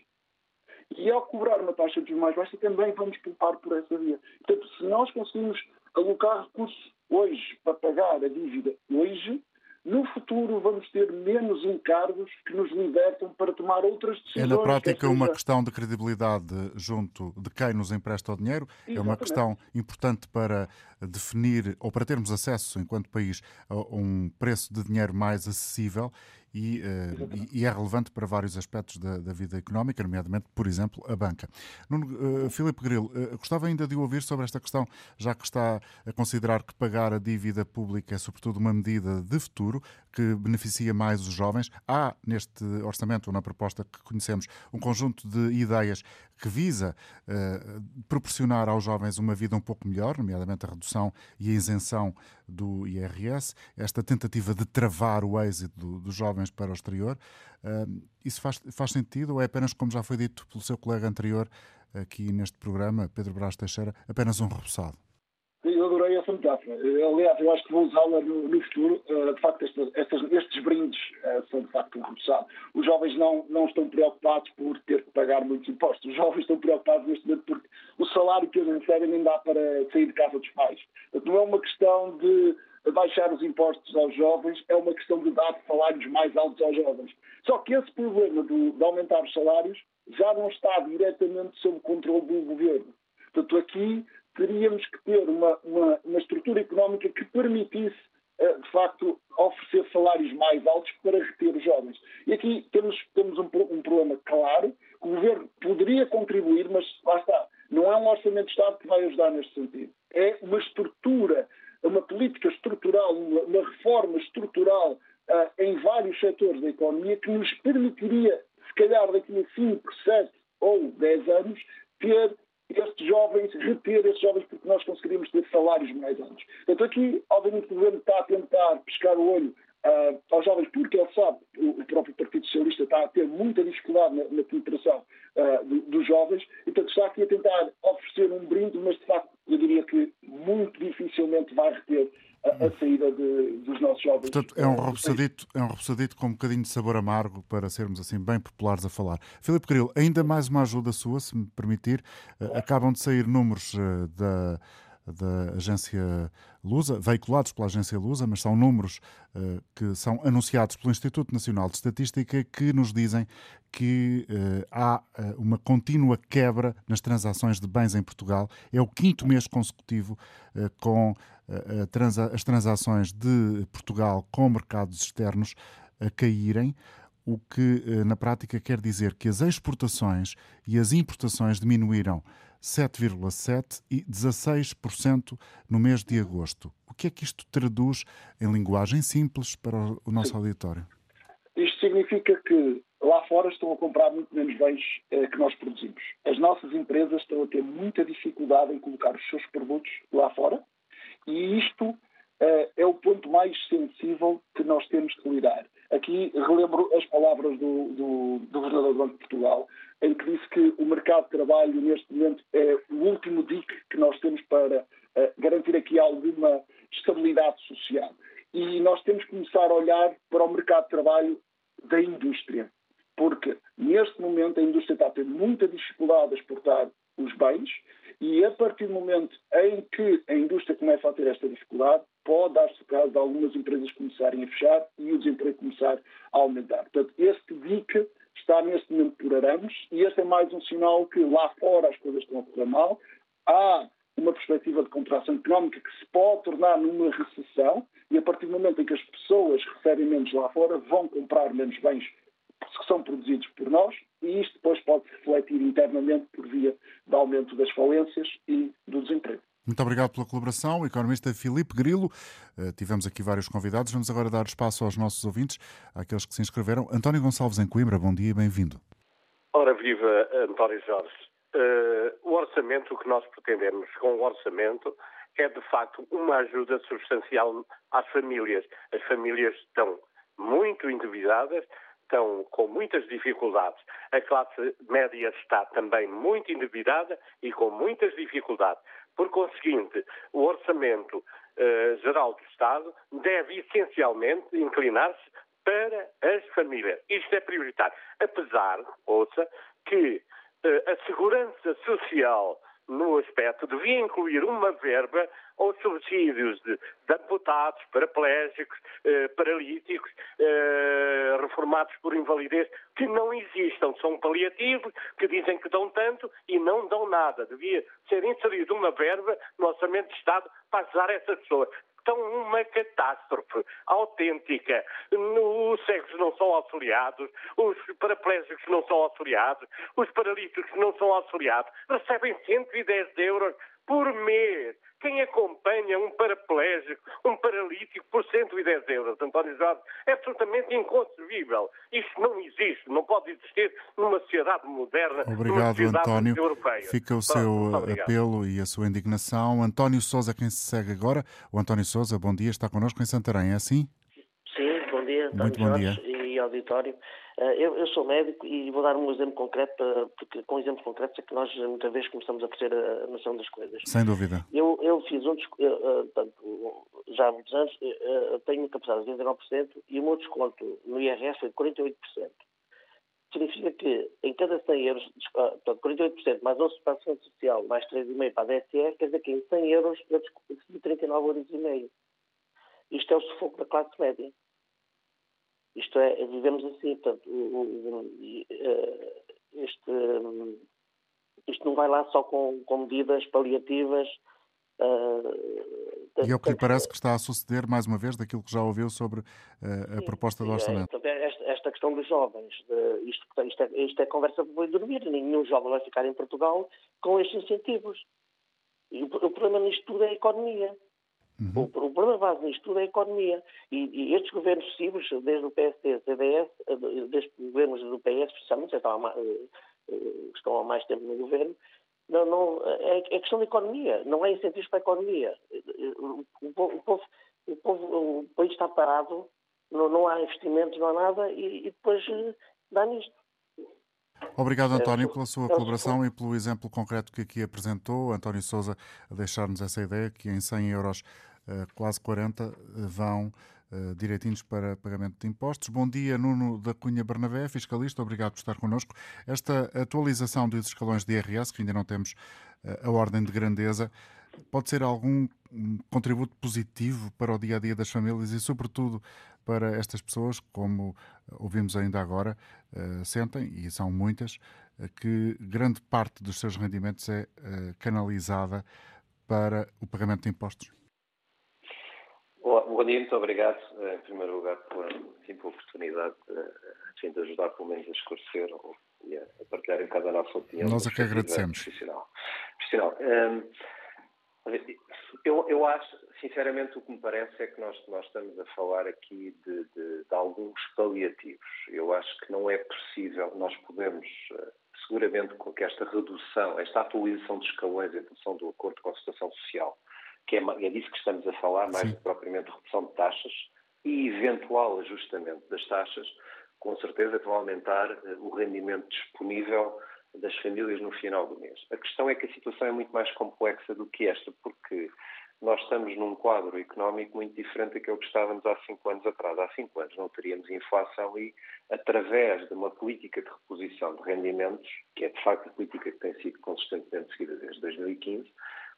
E ao cobrar uma taxa de juros mais baixa, também vamos poupar por essa via. Portanto, se nós conseguimos alocar recursos hoje para pagar a dívida hoje, no futuro vamos ter menos encargos que nos libertam para tomar outras decisões. É na prática uma questão de credibilidade junto de quem nos empresta o dinheiro, Exatamente. é uma questão importante para definir ou para termos acesso, enquanto país, a um preço de dinheiro mais acessível e, uh, e, é relevante para vários aspectos da, da, vida económica, nomeadamente, por exemplo, a banca. Nuno, uh, Filipe Grilo, uh, gostava ainda de ouvir sobre esta questão, já que está a considerar que pagar a dívida pública é sobretudo uma medida de futuro que beneficia mais os jovens. Há neste orçamento, na proposta que conhecemos, um conjunto de ideias que visa proporcionar aos jovens uma vida um pouco melhor, nomeadamente a redução e a isenção do IRS, esta tentativa de travar o êxito do, dos jovens para o exterior. Uh, isso faz, faz sentido ou é apenas, como já foi dito pelo seu colega anterior aqui neste programa, Pedro Brás Teixeira, apenas um repousado? Eu adorei essa metáfora. Aliás, eu acho que vou usá-la no, no, futuro. Uh, de facto, estes brindes uh, são de facto um repousado. Os jovens não, não estão preocupados por ter que pagar muitos impostos. Os jovens estão preocupados neste momento porque o salário que eles recebem nem dá para sair de casa dos pais. Não é uma questão de baixar os impostos aos jovens, é uma questão de dar salários mais altos aos jovens. Só que esse problema de, de aumentar os salários já não está diretamente sob controle do governo. Portanto, aqui teríamos que ter uma, uma, uma estrutura económica que permitisse, uh, de facto, oferecer salários mais altos para reter os jovens. E aqui temos, temos um, um problema claro, que o governo poderia contribuir, mas lá está, não é um orçamento de Estado que vai ajudar neste sentido. É uma estrutura, uma política estrutural, uma, uma reforma estrutural uh, em vários setores da economia que nos permitiria, se calhar daqui a 5, 7 ou 10 anos, ter estes jovens, reter estes jovens, porque nós conseguiríamos ter salários mais altos. Portanto, aqui, obviamente, o governo está a tentar pescar o olho uh, aos jovens, porque ele sabe, o, próprio Partido Socialista está a ter muita dificuldade na, na penetração uh, do, dos jovens, e, portanto, está aqui a tentar oferecer um brinde, mas, de facto, eu diria que muito dificilmente vai reter a, a saída de, dos nossos jovens. Portanto, é um repousadito, é um repousadito com um bocadinho de sabor amargo para sermos assim bem populares a falar. Filipe Grilo, ainda mais uma ajuda sua, se me permitir. Claro. Acabam de sair números eh, da da agência Lusa, veiculados pela agência Lusa, mas são números uh, que são anunciados pelo Instituto Nacional de Estatística que nos dizem que uh, há uh, uma contínua quebra nas transações de bens em Portugal. É o quinto mês consecutivo com transa as transações de Portugal com mercados externos a caírem o que na prática quer dizer que as exportações e as importações diminuíram 7,7% e 16% no mês de agosto. O que é que isto traduz em linguagem simples para o nosso auditório? Isto significa que lá fora estão a comprar muito menos bens eh, que nós produzimos. As nossas empresas estão a ter muita dificuldade em colocar os seus produtos lá fora e isto eh, é o ponto mais sensível que nós temos que lidar. Aqui relembro as palavras do, do, do Governador do Banco de Portugal, em que disse que o mercado de trabalho, neste momento, é o último dique que nós temos para uh, garantir aqui alguma estabilidade social. E nós temos que começar a olhar para o mercado de trabalho da indústria, porque neste momento a indústria está a ter muita dificuldade a exportar os bens e a partir do momento em que a indústria começa a ter esta dificuldade, pode dar-se o caso de algumas empresas começarem a fechar e o desemprego começar a aumentar. Portanto, este dique está neste momento por arames e este é mais um sinal que lá fora as coisas estão a correr mal. Há uma perspectiva de contração económica que se pode tornar numa recessão e a partir do momento em que as pessoas recebem menos lá fora vão comprar menos bens que são produzidos por nós e isto depois pode se refletir internamente por via do aumento das falências e do desemprego. Muito obrigado pela colaboração. O economista Filipe Grilo. Uh, tivemos aqui vários convidados. Vamos agora dar espaço aos nossos ouvintes, àqueles que se inscreveram. António Gonçalves em Coimbra, bom dia e bem-vindo. Ora, viva António Jorge. Uh, o orçamento, o que nós pretendemos com o orçamento é, de facto, uma ajuda substancial às famílias. As famílias estão muito endividadas, estão com muitas dificuldades. A classe média está também muito endividada e com muitas dificuldades. Por conseguinte, o Orçamento uh, Geral do Estado deve essencialmente inclinar-se para as famílias. Isto é prioritário. Apesar, ouça, que uh, a segurança social no aspecto, devia incluir uma verba aos subsídios de, de amputados, paraplégicos, eh, paralíticos, eh, reformados por invalidez, que não existam. São paliativos, que dizem que dão tanto e não dão nada. Devia ser inserida uma verba no Orçamento de Estado para ajudar essas pessoas estão uma catástrofe autêntica. Os cegos não são auxiliados, os paraplégicos não são auxiliados, os paralíticos não são auxiliados, recebem 110 euros por mês. Quem acompanha um paraplégico, um paralítico por 110 euros, António Jorge, é absolutamente inconcebível. Isto não existe, não pode existir numa sociedade moderna. Obrigado, sociedade António. Europeia. Fica o seu apelo e a sua indignação. António Souza, quem se segue agora. O António Souza, bom dia, está connosco em Santarém, é assim? Sim, bom dia, António Muito bom Jorge dia. e auditório. Eh, Eu, eu sou médico e vou dar um exemplo concreto, para- porque com exemplos concretos é que nós muitas vezes começamos a perceber a noção das coisas. Sem dúvida. Eu, eu fiz um desco- eh, eh, portanto, já há muitos anos, eh, eh, tenho capacidade de 29% e o meu desconto no IRS foi de 48%. Significa que em cada 100 euros, de ah, portanto, 48% mais 11 para a Segurança Social, mais 3,5 para a DSE, quer dizer que em 100 euros eu recebi 39,5 euros. Isto é o sufoco da classe média. Isto é, vivemos assim, portanto, eh, este, isto não vai lá só com, com medidas paliativas. eh, E é o que lhe parece que está a suceder, mais uma vez, daquilo que já ouviu sobre eh, a Sim, proposta do é, orçamento. portanto, é esta, esta questão dos jovens, de- isto, isto, é, isto é conversa para boi dormir. Nenhum jovem vai ficar em Portugal com estes incentivos. E o, o problema nisto tudo é a economia. Uhum. O, o problema base nisto tudo é a economia. E, e estes governos sucessivos, desde o PSD, CDS, eh, desde os governos do PS, especialmente, já estão há, eh, eh, estão há mais tempo no governo, não, não, é, é questão de economia, não há incentivos para a economia. O, o povo, o, povo, o, país está parado, não, não há investimentos, não há nada, e, e depois eh, dá nisto. Obrigado, É, António, pela sua colaboração e pelo exemplo concreto que aqui apresentou. António Souza a deixar-nos essa ideia que em 100 euros, eh, quase 40, eh, vão eh, direitinhos para pagamento de impostos. Bom dia, Nuno da Cunha Bernabé, fiscalista, obrigado por estar connosco. Esta atualização dos escalões de IRS, que ainda não temos a ordem de grandeza, pode ser algum contributo positivo para o dia a dia das famílias e, sobretudo, para estas pessoas, como eh, ouvimos ainda agora, eh, sentem, e são muitas, eh, que grande parte dos seus rendimentos é canalizada para o pagamento de impostos. Olá, Bom dia, muito obrigado, em primeiro lugar, pela, enfim, pela oportunidade de, de ajudar, pelo menos, a esclarecer ou, e a, a partilhar em cada nossa opinião. Nós é que agradecemos. Profissional. profissional. A ver, eu, eu acho, sinceramente, o que me parece é que nós, nós estamos a falar aqui de, de- de alguns paliativos. Eu acho que não é possível, nós podemos, eh, seguramente, com que esta redução, esta atualização dos escalões em função do acordo com a situação social, que é, é disso que estamos a falar, mais do que propriamente redução de taxas e eventual ajustamento das taxas, com certeza que vão aumentar eh, o rendimento disponível das famílias no final do mês. A questão é que a situação é muito mais complexa do que esta, porque nós estamos num quadro económico muito diferente daquele que estávamos há cinco anos atrás. Há cinco anos não teríamos inflação e, através de uma política de reposição de rendimentos, que é de facto a política que tem sido consistentemente seguida desde 2015,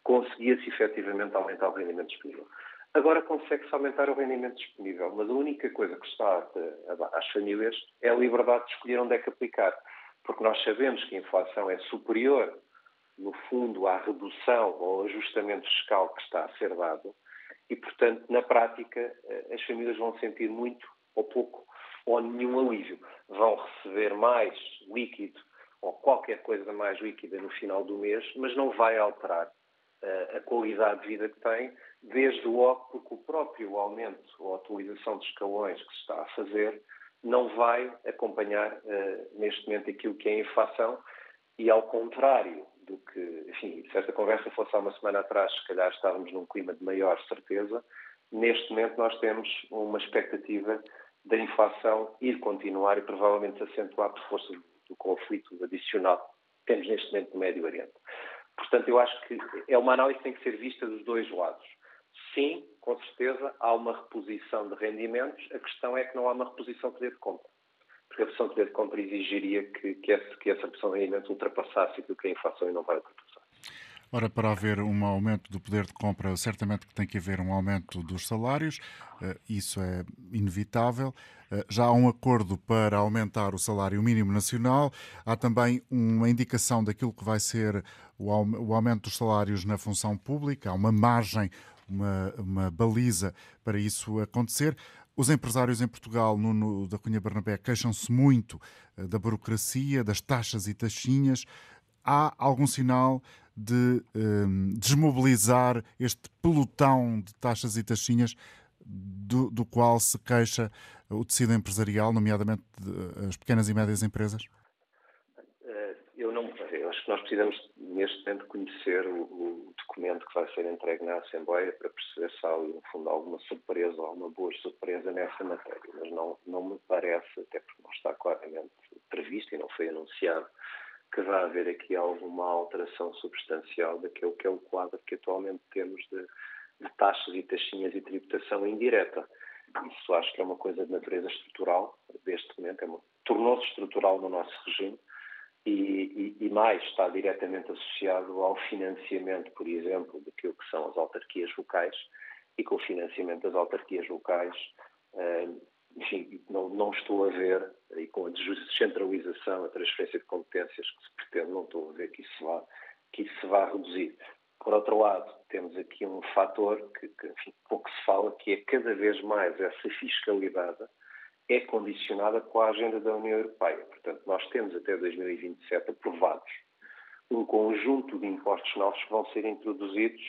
conseguia-se efetivamente aumentar o rendimento disponível. Agora consegue-se aumentar o rendimento disponível, mas a única coisa que está às famílias é a liberdade de escolher onde é que aplicar. Porque nós sabemos que a inflação é superior no fundo, à redução ou ao ajustamento fiscal que está a ser dado e, portanto, na prática, eh, as famílias vão sentir muito ou pouco ou nenhum alívio. Vão receber mais líquido ou qualquer coisa mais líquida no final do mês, mas não vai alterar uh, a qualidade de vida que têm, desde logo porque o próprio aumento ou atualização de escalões que se está a fazer não vai acompanhar uh, neste momento aquilo que é a inflação e, ao contrário do que, enfim, se esta conversa fosse há uma semana atrás, se calhar estávamos num clima de maior certeza. Neste momento nós temos uma expectativa da inflação ir continuar e provavelmente se acentuar por força do conflito adicional que temos neste momento no Médio Oriente. Portanto, eu acho que é uma análise que tem que ser vista dos dois lados. Sim, com certeza, há uma reposição de rendimentos, a questão é que não há uma reposição de poder de compra porque a pressão de poder de compra exigiria que, que, esse, que essa pressão de rendimento ultrapassasse aquilo que a inflação e não vai ultrapassar. Ora, para haver um aumento do poder de compra, certamente que tem que haver um aumento dos salários, eh, isso é inevitável. Eh, já há um acordo para aumentar o salário mínimo nacional, há também uma indicação daquilo que vai ser o aumento dos salários na função pública, há uma margem, uma, uma baliza para isso acontecer. Os empresários em Portugal, Nuno da Cunha Bernabé, queixam-se muito eh, da burocracia, das taxas e taxinhas. Há algum sinal de ehm, desmobilizar este pelotão de taxas e taxinhas do, do, qual se queixa o tecido empresarial, nomeadamente as pequenas e médias empresas? Eh, eu não. Eu acho que nós precisamos, neste momento, conhecer o, o documento que vai ser entregue na Assembleia para perceber se há, no fundo, alguma surpresa ou alguma boa surpresa nessa matéria. Mas não, não me parece, até porque não está claramente previsto e não foi anunciado, que vai haver aqui alguma alteração substancial daquele que é o quadro que atualmente temos de, de taxas e taxinhas e tributação indireta. Isso acho que é uma coisa de natureza estrutural, deste momento, é tornou-se estrutural no nosso regime e, e, mais está diretamente associado ao financiamento, por exemplo, daquilo que são as autarquias locais e com o financiamento das autarquias locais, uh, enfim, não, não, estou a ver, e com a descentralização, a transferência de competências que se pretende, não estou a ver que isso vá, que isso se vá reduzir. Por outro lado, temos aqui um fator que, que enfim, pouco se fala, que é cada vez mais essa fiscalidade é condicionada pela agenda da União Europeia. Portanto, nós temos até 2027 aprovados um conjunto de impostos novos que vão ser introduzidos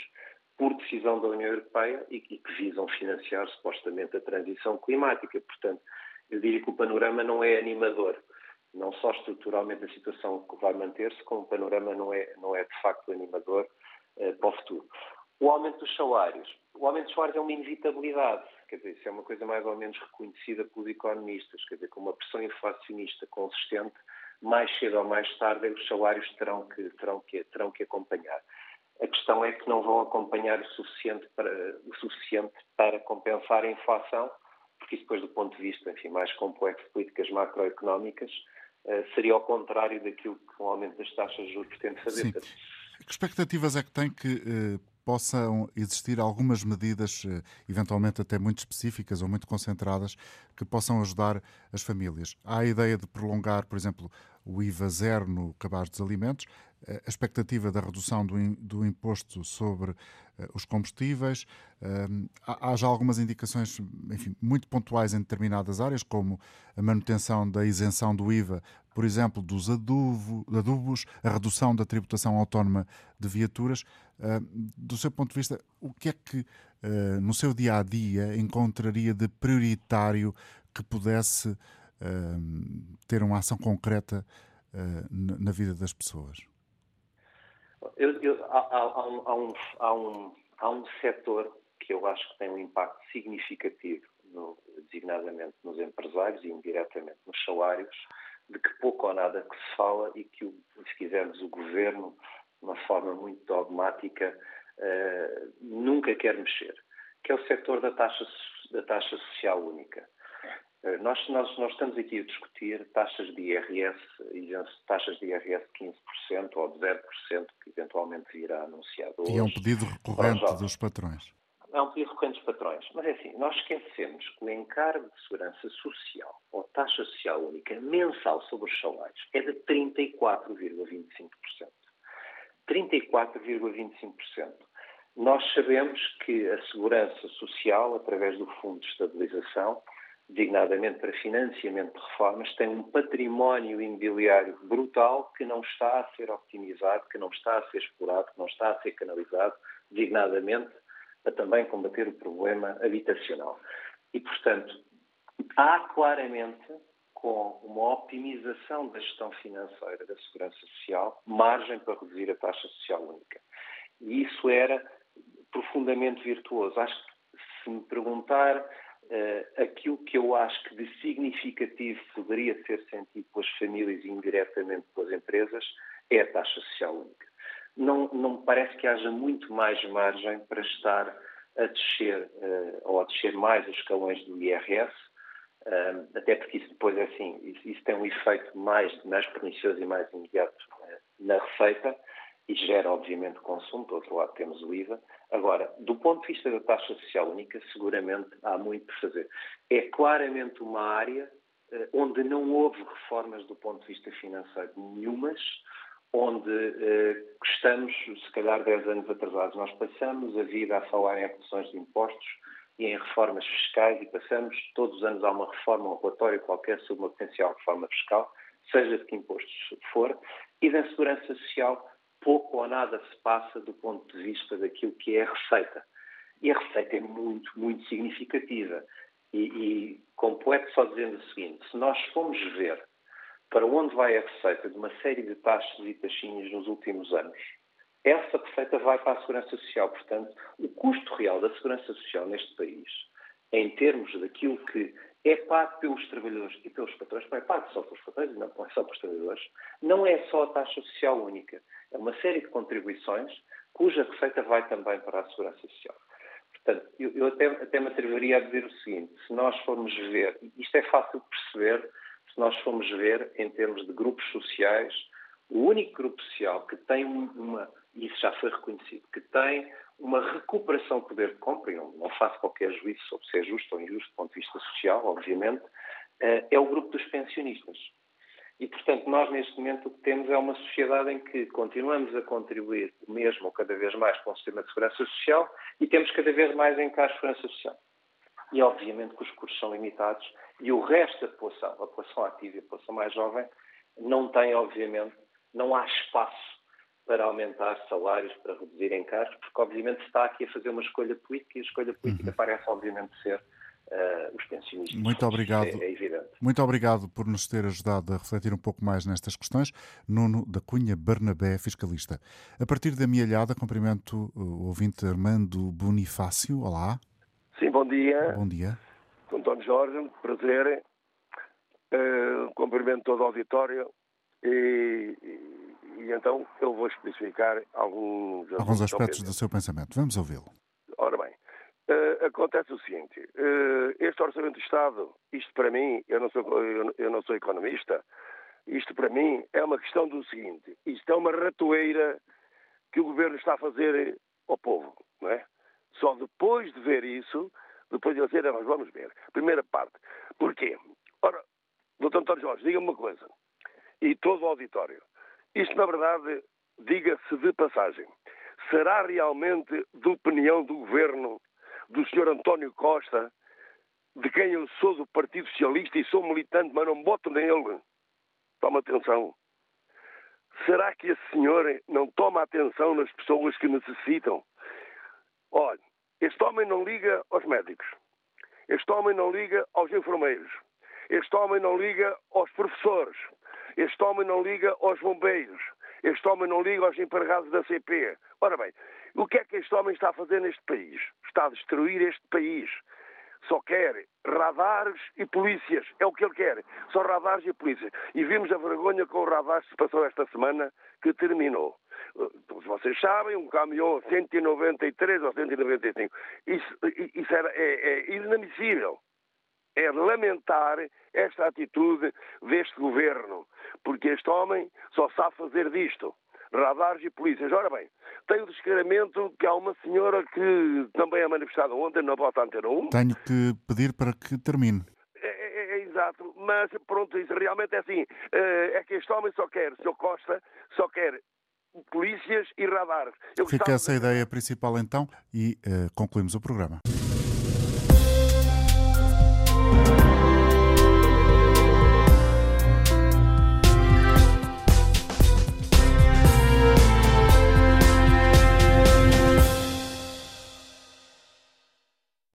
por decisão da União Europeia e que visam financiar supostamente a transição climática. Portanto, eu diria que o panorama não é animador. Não só estruturalmente a situação vai manter-se, como o panorama não é, não é de facto animador eh, para o futuro. O aumento dos salários. O aumento dos salários é uma inevitabilidade. Quer dizer, isso é uma coisa mais ou menos reconhecida pelos economistas. Quer dizer, com uma pressão inflacionista consistente, mais cedo ou mais tarde os salários terão que, terão que, terão que acompanhar. A questão é que não vão acompanhar o suficiente para, o suficiente para compensar a inflação, porque isso depois do ponto de vista enfim, mais complexo de políticas macroeconómicas, eh, seria ao contrário daquilo que um aumento das taxas de juros pretende fazer. Sim. Que expectativas é que tem que eh, possam existir algumas medidas, eh, eventualmente até muito específicas ou muito concentradas, que possam ajudar as famílias? Há a ideia de prolongar, por exemplo, o IVA zero no cabaz dos alimentos, eh, a expectativa da redução do, do imposto sobre uh, os combustíveis. Uh, há, já algumas indicações, enfim, muito pontuais em determinadas áreas, como a manutenção da isenção do IVA, por exemplo, dos adubo, adubos, a redução da tributação autónoma de viaturas. Uh, do seu ponto de vista, o que é que no seu dia a dia encontraria de prioritário que pudesse ter uma ação concreta na vida das pessoas? Eu, eu, há, há, um, há, um, há, um, há um setor que eu acho que tem um impacto significativo, no, designadamente nos empresários e indiretamente nos salários, de que pouco ou nada que se fala e que, se quisermos, o governo, uma forma muito dogmática, uh, nunca quer mexer, que é o setor da taxa, da taxa social única. Uh, nós, nós, nós estamos aqui a discutir taxas de IRS, taxas de IRS de 15% ou de 0% que eventualmente virá anunciado hoje. E é um pedido recorrente dos patrões é um pedido recorrente dos patrões. Mas é assim, nós esquecemos que o encargo de segurança social ou taxa social única mensal sobre os salários é de 34,25%. 34,25%. Nós sabemos que a segurança social, através do Fundo de Estabilização, designadamente para financiamento de reformas, tem um património imobiliário brutal que não está a ser optimizado, que não está a ser explorado, que não está a ser canalizado, designadamente a também combater o problema habitacional. E, portanto, há claramente, com uma optimização da gestão financeira da segurança social, margem para reduzir a taxa social única. E isso era profundamente virtuoso. Acho que, se me perguntar uh, aquilo que eu acho que de significativo poderia ser sentido pelas famílias e indiretamente pelas empresas, é a taxa social única não, não parece que haja muito mais margem para estar a descer uh, ou a descer mais os escalões do IRS, até porque isso depois é assim, isso, isso, tem um efeito mais, mais pernicioso e mais imediato uh, na receita e gera, obviamente, consumo. Do outro lado, temos o IVA. Agora, do ponto de vista da taxa social única, seguramente há muito por fazer. É claramente uma área onde não houve reformas do ponto de vista financeiro nenhumas, onde eh, estamos, se calhar, 10 anos atrasados. Nós passamos a vida a falar em reduções de impostos e em reformas fiscais e passamos, todos os anos há uma reforma, um relatório qualquer sobre uma potencial reforma fiscal, seja de que impostos for, e da segurança social pouco ou nada se passa do ponto de vista daquilo que é a receita. E a receita é muito, muito significativa. E, e completo só dizendo o seguinte, se nós formos ver para onde vai a receita de uma série de taxas e taxinhas nos últimos anos, essa receita vai para a segurança social. Portanto, o custo real da segurança social neste país, em termos daquilo que é pago pelos trabalhadores e pelos patrões, não é pago só pelos patrões e não é só pelos trabalhadores, não é só a taxa social única. É uma série de contribuições cuja receita vai também para a segurança social. Portanto, eu, eu até, até me atreveria a dizer o seguinte: se nós formos ver, isto é fácil de perceber se nós formos ver em termos de grupos sociais, o único grupo social que tem uma, e isso já foi reconhecido, que tem uma recuperação de poder de compra, e não, faço qualquer juízo sobre se é justo ou injusto do ponto de vista social, obviamente, eh, é o grupo dos pensionistas. E, portanto, nós neste momento o que temos é uma sociedade em que continuamos a contribuir mesmo ou cada vez mais com o sistema de segurança social e temos cada vez mais cá a segurança social. E, obviamente, que os recursos são limitados e o resto da população, a população ativa e a população mais jovem, não tem, obviamente, não há espaço para aumentar salários, para reduzir encargos, porque, obviamente, se está aqui a fazer uma escolha política e a escolha política uhum. parece, obviamente, ser Uh, os pensionistas. Muito obrigado. É, é, evidente. Muito obrigado por nos ter ajudado a refletir um pouco mais nestas questões. Nuno da Cunha Bernabé, fiscalista. A partir da Mialhada, cumprimento o ouvinte Armando Bonifácio. Olá. Sim, bom dia. Bom dia. António Jorge, prazer. Uh, cumprimento todo o auditório e, e, então eu vou especificar alguns, alguns aspectos do seu pensamento. Vamos ouvi-lo. Ora bem, uh, acontece o seguinte: uh, este Orçamento de Estado, isto para mim, eu não, sou, eu, eu não sou economista, isto para mim é uma questão do seguinte: isto é uma ratoeira que o governo está a fazer ao povo, não é? Só depois de ver isso depois de dizer, nós vamos ver. Primeira parte. Porquê? Ora, doutor António Jorge, diga-me uma coisa. E todo o auditório. Isto, na verdade, diga-se de passagem. Será realmente de opinião do governo, do senhor António Costa, de quem eu sou do Partido Socialista e sou militante, mas não voto nele? Toma atenção. Será que esse senhor não toma atenção nas pessoas que necessitam? Olha, este homem não liga aos médicos. Este homem não liga aos enfermeiros. Este homem não liga aos professores. Este homem não liga aos bombeiros. Este homem não liga aos empregados da CP. Ora bem, o que é que este homem está a fazer neste país? Está a destruir este país. Só quer radares e polícias. É o que ele quer. Só radares e polícias. E vimos a vergonha com o radar que se passou esta semana, que terminou. vocês sabem, um caminhão 193 ou 195. Isso, isso era, é, é inadmissível. É lamentar esta atitude deste governo, porque este homem só sabe fazer disto radares e polícias. Ora bem, tem o descaramento que há uma senhora que também é manifestada ontem na vossa Antena 1. Tenho que pedir para que termine. É, é, é, exato, mas pronto, isso realmente é assim. Eh, é que este homem só quer, Sr. Costa, só quer polícias e radares. Eu Fica essa de... ideia principal então e uh, concluímos o programa.